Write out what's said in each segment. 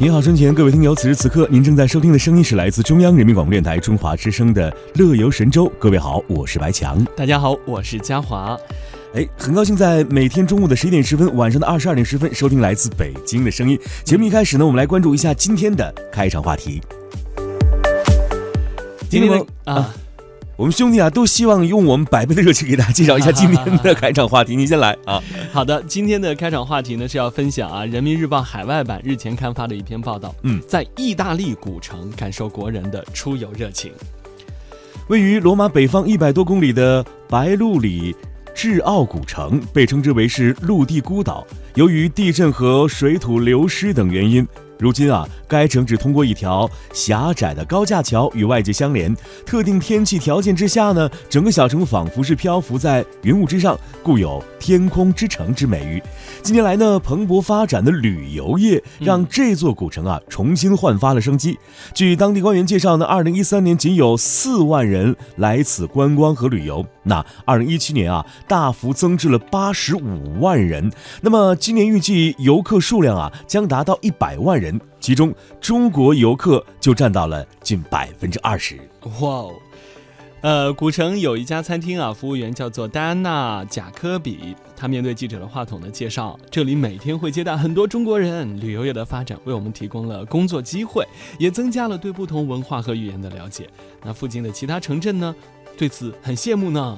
您好，春前各位听友，此时此刻您正在收听的声音是来自中央人民广播电台中华之声的《乐游神州》。各位好，我是白强。大家好，我是嘉华。哎，很高兴在每天中午的十一点十分，晚上的二十二点十分收听来自北京的声音。节目一开始呢，我们来关注一下今天的开场话题。今天啊。我们兄弟啊，都希望用我们百倍的热情给大家介绍一下今天的开场话题。您先来啊！好的，今天的开场话题呢是要分享啊，《人民日报》海外版日前刊发的一篇报道。嗯，在意大利古城感受国人的出游热情。位于罗马北方一百多公里的白鹿里智奥古城，被称之为是陆地孤岛。由于地震和水土流失等原因。如今啊，该城只通过一条狭窄的高架桥与外界相连。特定天气条件之下呢，整个小城仿佛是漂浮在云雾之上，故有“天空之城”之美誉。近年来呢，蓬勃发展的旅游业让这座古城啊重新焕发了生机。据当地官员介绍呢，二零一三年仅有四万人来此观光和旅游，那二零一七年啊大幅增至了八十五万人。那么今年预计游客数量啊将达到一百万人。其中，中国游客就占到了近百分之二十。哇哦，呃，古城有一家餐厅啊，服务员叫做戴安娜·贾科比。他面对记者的话筒呢，介绍这里每天会接待很多中国人，旅游业的发展为我们提供了工作机会，也增加了对不同文化和语言的了解。那附近的其他城镇呢，对此很羡慕呢。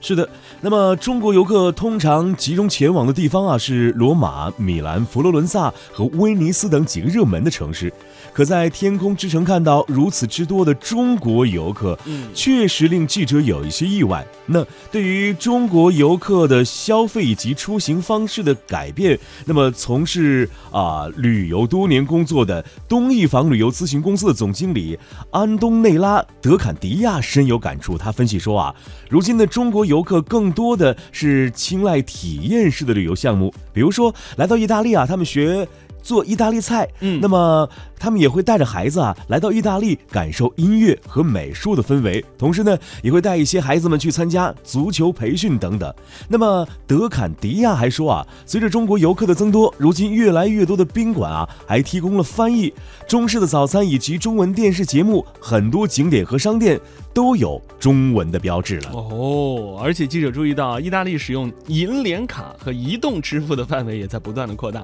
是的，那么中国游客通常集中前往的地方啊，是罗马、米兰、佛罗伦萨和威尼斯等几个热门的城市。可在天空之城看到如此之多的中国游客，确实令记者有一些意外。那对于中国游客的消费以及出行方式的改变，那么从事啊旅游多年工作的东一房旅游咨询公司的总经理安东内拉·德坎迪亚深有感触。他分析说啊，如今的中国游客更多的是青睐体验式的旅游项目，比如说来到意大利啊，他们学。做意大利菜，嗯，那么他们也会带着孩子啊来到意大利，感受音乐和美术的氛围，同时呢，也会带一些孩子们去参加足球培训等等。那么德坎迪亚还说啊，随着中国游客的增多，如今越来越多的宾馆啊还提供了翻译、中式的早餐以及中文电视节目，很多景点和商店都有中文的标志了。哦，而且记者注意到，意大利使用银联卡和移动支付的范围也在不断的扩大，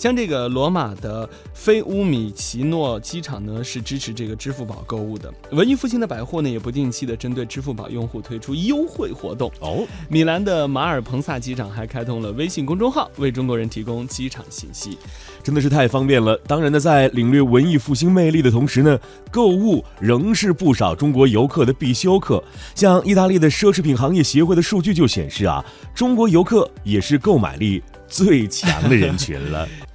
像这个罗。马的菲乌米奇诺机场呢是支持这个支付宝购物的。文艺复兴的百货呢也不定期的针对支付宝用户推出优惠活动。哦，米兰的马尔彭萨机场还开通了微信公众号，为中国人提供机场信息，真的是太方便了。当然呢，在领略文艺复兴魅力的同时呢，购物仍是不少中国游客的必修课。像意大利的奢侈品行业协会的数据就显示啊，中国游客也是购买力最强的人群了。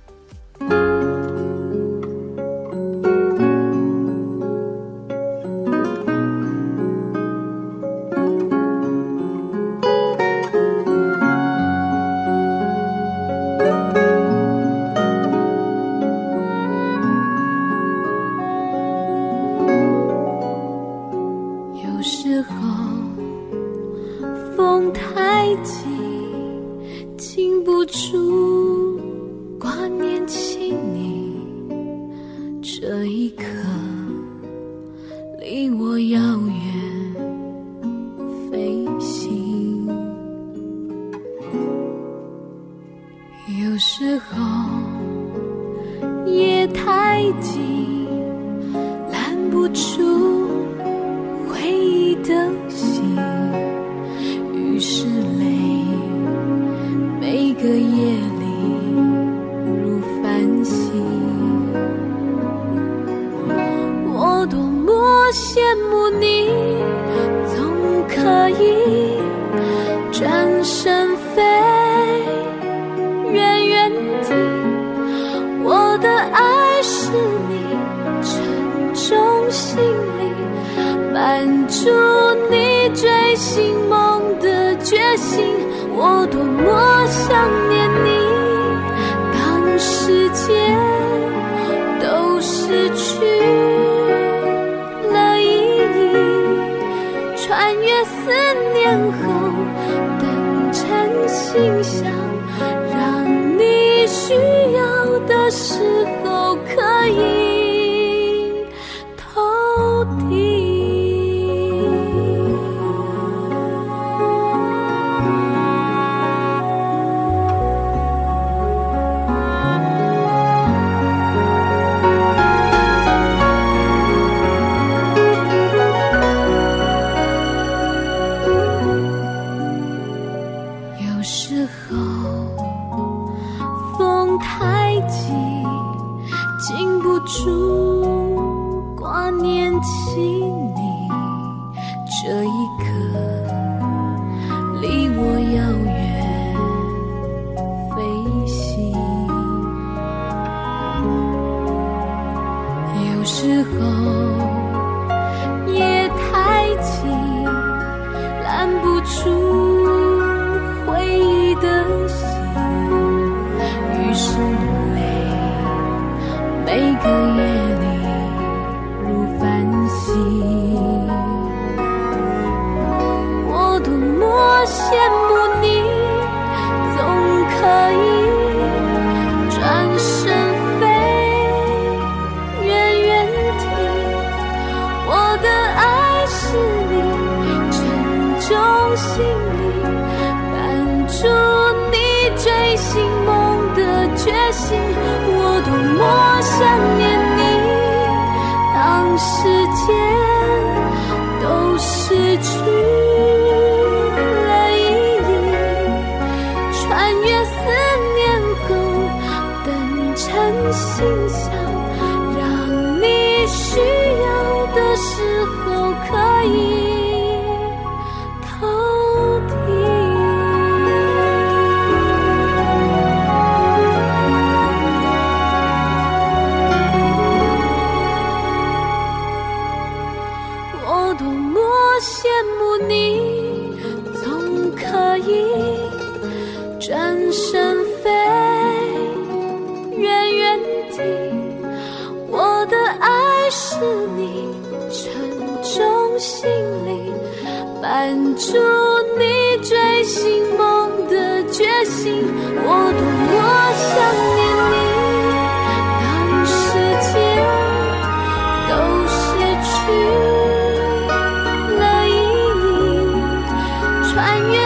禁不住挂念起你，这一刻离我遥远飞行。有时候夜太静，拦不住回忆的。心，我多么想念你，当世界都失去了意义，穿越思念后，等成信箱，让你需要的时候可以。不挂念起你，这一刻离我遥远飞行。有时候夜太静，拦不住每个夜里如繁星。我多么羡慕你，总可以转身飞远远地。我的爱是你沉重行李，伴住你追寻梦的决心。我多么想念羡慕你，总可以转身飞远远地。我的爱是你沉重行李，伴住你追梦穿越